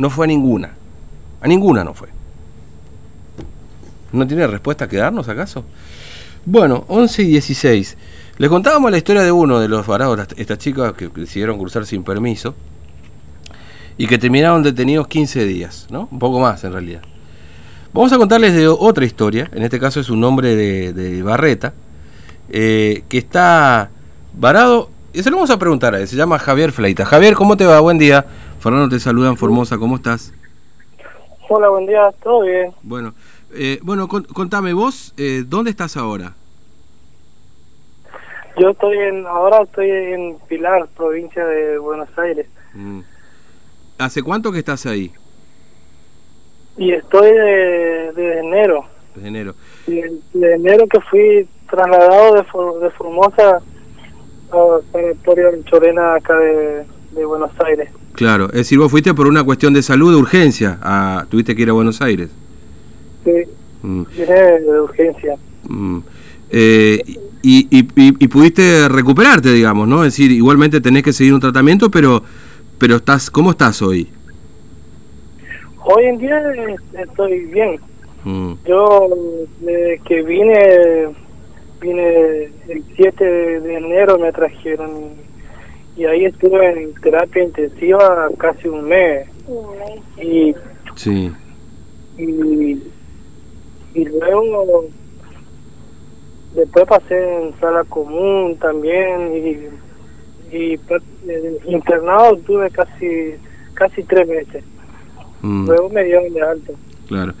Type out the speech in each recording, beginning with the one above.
no fue a ninguna. A ninguna no fue. ¿No tiene respuesta que darnos acaso? Bueno, 11 y 16. Les contábamos la historia de uno de los varados, estas chicas que decidieron cruzar sin permiso y que terminaron detenidos 15 días, ¿no? Un poco más en realidad. Vamos a contarles de otra historia, en este caso es un hombre de, Barreta, eh, que está varado, y se lo vamos a preguntar a él, se llama Javier Fleita. Javier, ¿cómo te va? Buen día. Fernando te saluda en Formosa, ¿cómo estás? Hola, buen día, todo bien. Bueno, eh, bueno contame vos, eh, ¿dónde estás ahora? Yo estoy en, ahora estoy en Pilar, provincia de Buenos Aires. Mm. ¿Hace cuánto que estás ahí? Y estoy de, de enero. De enero. De, enero que fui trasladado de, de Formosa a Sanatorio Chorena acá de, Buenos Aires. Claro, es decir, vos fuiste por una cuestión de salud, de urgencia, a, tuviste que ir a Buenos Aires. Sí, mm. de urgencia. Mm. Eh, y, y, y, pudiste recuperarte, digamos, ¿no? Es decir, igualmente tenés que seguir un tratamiento, pero pero estás, ¿cómo estás hoy? Hoy en día estoy bien. Mm. Yo desde que vine, vine el 7 de enero me trajeron y ahí estuve en terapia intensiva casi un mes. Y, sí. y, y luego después pasé en sala común también y y internado tuve casi casi tres meses. Mm. Luego me dieron de alto Claro.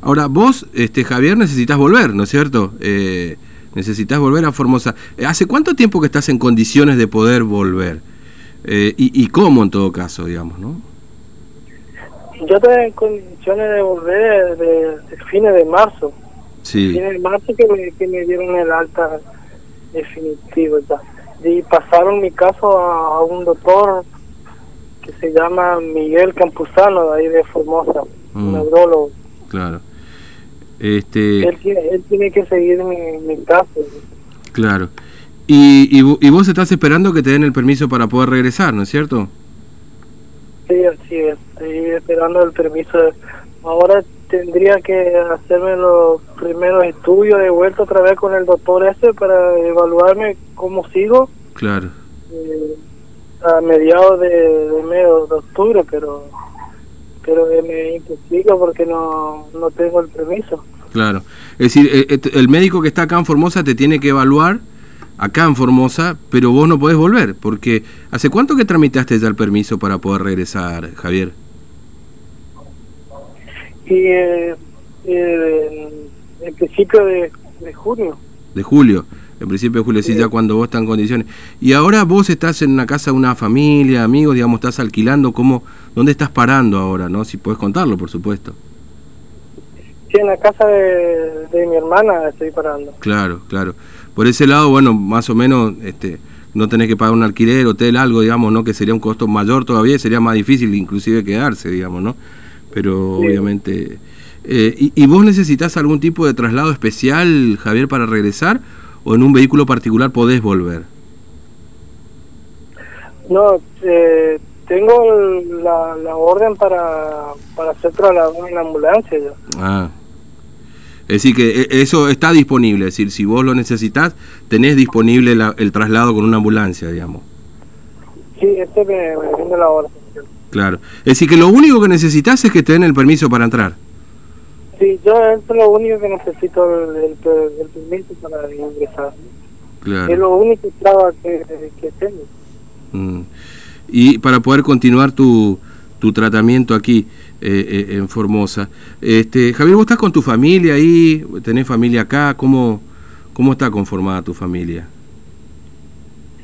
Ahora, vos, este Javier, necesitas volver, ¿no es cierto? Eh, necesitas volver a Formosa. Eh, ¿Hace cuánto tiempo que estás en condiciones de poder volver? Eh, y, cómo en todo caso, digamos, no? Yo estoy en condiciones de volver de, fines de marzo. Sí. Fines de marzo que me, que me dieron el alta definitivo. Ya y pasaron mi caso a, un doctor que se llama Miguel Campuzano, de ahí de Formosa, un mm. neurólogo. Claro. Este... Él, tiene, que seguir mi, caso. Claro. Y, y, vos estás esperando que te den el permiso para poder regresar, ¿no es cierto? Sí, así es. Estoy esperando el permiso. Ahora tendría que hacerme los primeros estudios de vuelta otra vez con el doctor ese para evaluarme cómo sigo. Claro. Eh, a mediados de, de medio de octubre, pero pero me imposible porque no, no tengo el permiso. Claro. Es decir, eh, el médico que está acá en Formosa te tiene que evaluar acá en Formosa, pero vos no podés volver, porque ¿hace cuánto que tramitaste ya el permiso para poder regresar, Javier? Y eh, eh, en principio de, junio. De julio, en principio julio, sí, ya cuando vos estás en condiciones. Y ahora vos estás en una casa de una familia, amigos, digamos, estás alquilando, ¿cómo, ¿dónde estás parando ahora, no? Si puedes contarlo, por supuesto. Sí, en la casa de, de mi hermana estoy parando. Claro, claro. Por ese lado, bueno, más o menos, este no tenés que pagar un alquiler, hotel, algo, digamos, ¿no? Que sería un costo mayor todavía, sería más difícil inclusive quedarse, digamos, ¿no? pero obviamente... Eh, y, vos necesitas algún tipo de traslado especial, Javier, para regresar? ¿O en un vehículo particular podés volver? No, eh, tengo la, orden para, para hacer traslado en ambulancia. Ah. Es decir, que e, eso está disponible, es decir, si vos lo necesitas, tenés disponible el traslado con una ambulancia, digamos. Sí, este me, me la orden. Claro. Es decir, que lo único que necesitas es que te den el permiso para entrar. Sí, yo es lo único que necesito, el, permiso para ingresar. Claro. Es lo único que, que tengo. Mm. Y para poder continuar tu, tu tratamiento aquí eh, eh, en Formosa. Este, Javier, ¿vos estás con tu familia ahí? ¿Tenés familia acá? ¿Cómo, cómo está conformada tu familia?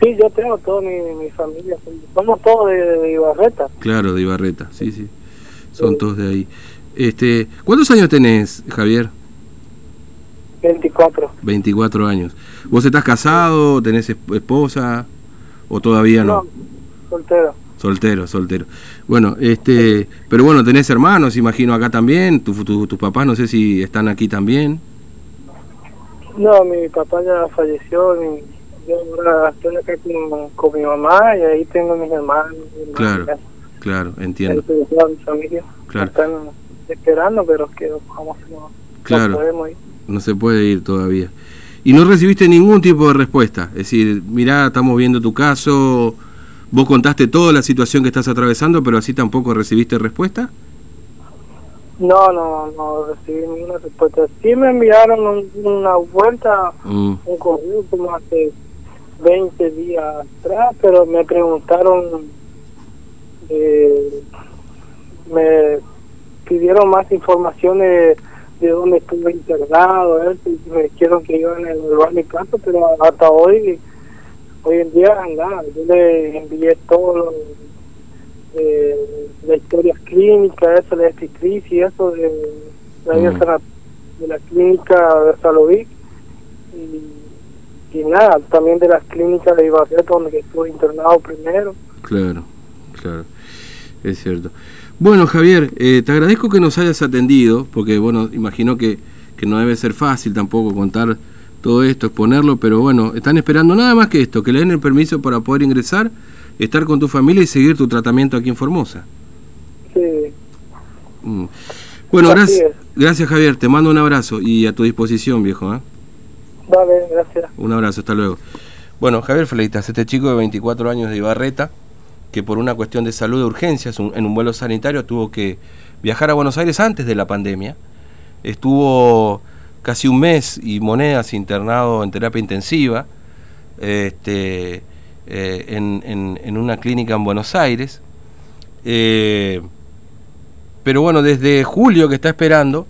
Sí, yo tengo toda mi, familia. Somos todos de, Ibarreta. Claro, de Ibarreta, sí, sí. Son todos de ahí. Este, ¿Cuántos años tenés, Javier? 24. 24 años. ¿Vos estás casado, tenés esposa o todavía no? No, soltero. Soltero, soltero. Bueno, este, pero bueno, tenés hermanos, imagino acá también. Tu, tus papás, no sé si están aquí también. No, mi papá ya falleció. Mi, yo ahora estoy acá con, mi mamá y ahí tengo mis hermanos. claro, Claro, entiendo. Claro. Están esperando, pero que vamos no, claro. no podemos ir. No se puede ir todavía. Y no recibiste ningún tipo de respuesta. Es decir, mirá, estamos viendo tu caso, vos contaste toda la situación que estás atravesando, pero así tampoco recibiste respuesta. No, no, no recibí ninguna respuesta. Sí me enviaron una vuelta, mm. un correo como hace 20 días atrás, pero me preguntaron, eh, me pidieron más información de, de dónde estuve internado, me dijeron que iban a evaluar mi caso, pero hasta hoy, hoy en día, nada, yo le envié todo lo de la historia clínica, eso de crisis y eso de, la, de la clínica de Salovic y, y, nada, también de las clínicas de Ibarreto donde estuve internado primero. Claro, claro, es cierto. Bueno, Javier, eh, te agradezco que nos hayas atendido, porque bueno, imagino que, que no debe ser fácil tampoco contar todo esto, exponerlo, pero bueno, están esperando nada más que esto, que le den el permiso para poder ingresar estar con tu familia y seguir tu tratamiento aquí en Formosa. Sí. Mm. Bueno, gracias, gracias Javier, te mando un abrazo y a tu disposición, viejo. ¿eh? Vale, gracias. Un abrazo, hasta luego. Bueno, Javier Fleitas, este chico de 24 años de Ibarreta, que por una cuestión de salud de urgencias en un vuelo sanitario tuvo que viajar a Buenos Aires antes de la pandemia. Estuvo casi un mes y monedas internado en terapia intensiva. Este, eh, en, en, una clínica en Buenos Aires. Eh, pero bueno, desde julio que está esperando,